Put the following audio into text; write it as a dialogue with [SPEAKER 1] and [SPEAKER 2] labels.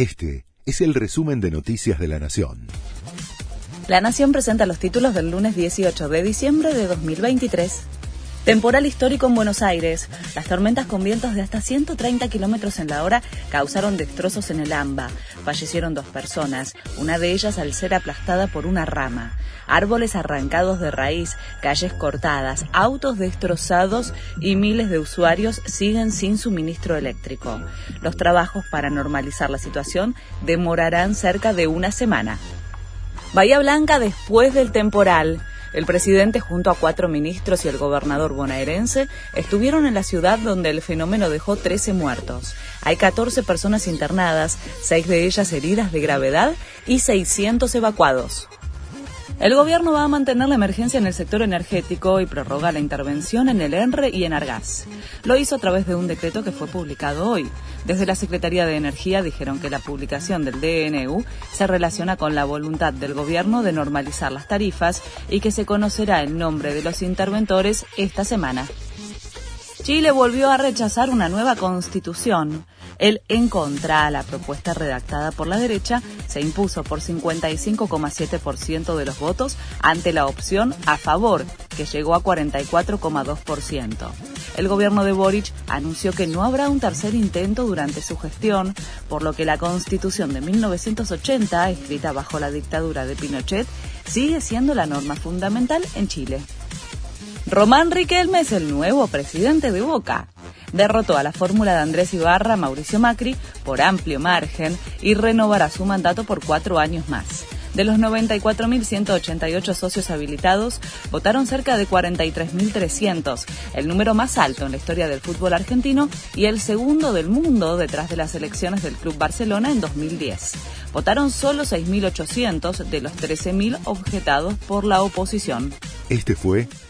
[SPEAKER 1] Este es el resumen de Noticias de la Nación.
[SPEAKER 2] La Nación presenta los títulos del lunes 18 de diciembre de 2023. Temporal histórico en Buenos Aires. Las tormentas con vientos de hasta 130 kilómetros en la hora causaron destrozos en el AMBA. Fallecieron dos personas, una de ellas al ser aplastada por una rama. Árboles arrancados de raíz, calles cortadas, autos destrozados y miles de usuarios siguen sin suministro eléctrico. Los trabajos para normalizar la situación demorarán cerca de una semana. Bahía Blanca después del temporal. El presidente junto a cuatro ministros y el gobernador bonaerense estuvieron en la ciudad donde el fenómeno dejó 13 muertos. Hay 14 personas internadas, seis de ellas heridas de gravedad y 600 evacuados. El gobierno va a mantener la emergencia en el sector energético y prorroga la intervención en el ENRE y en Argas. Lo hizo a través de un decreto que fue publicado hoy. Desde la Secretaría de Energía dijeron que la publicación del DNU se relaciona con la voluntad del gobierno de normalizar las tarifas y que se conocerá el nombre de los interventores esta semana. Chile volvió a rechazar una nueva constitución. El en contra a la propuesta redactada por la derecha se impuso por 55,7% de los votos ante la opción a favor, que llegó a 44,2%. El gobierno de Boric anunció que no habrá un tercer intento durante su gestión, por lo que la constitución de 1980, escrita bajo la dictadura de Pinochet, sigue siendo la norma fundamental en Chile. Román Riquelme es el nuevo presidente de Boca. Derrotó a la fórmula de Andrés Ibarra, Mauricio Macri, por amplio margen y renovará su mandato por cuatro años más. De los 94.188 socios habilitados, votaron cerca de 43.300, el número más alto en la historia del fútbol argentino y el segundo del mundo detrás de las elecciones del Club Barcelona en 2010. Votaron solo 6.800 de los 13.000 objetados por la oposición.
[SPEAKER 1] Este fue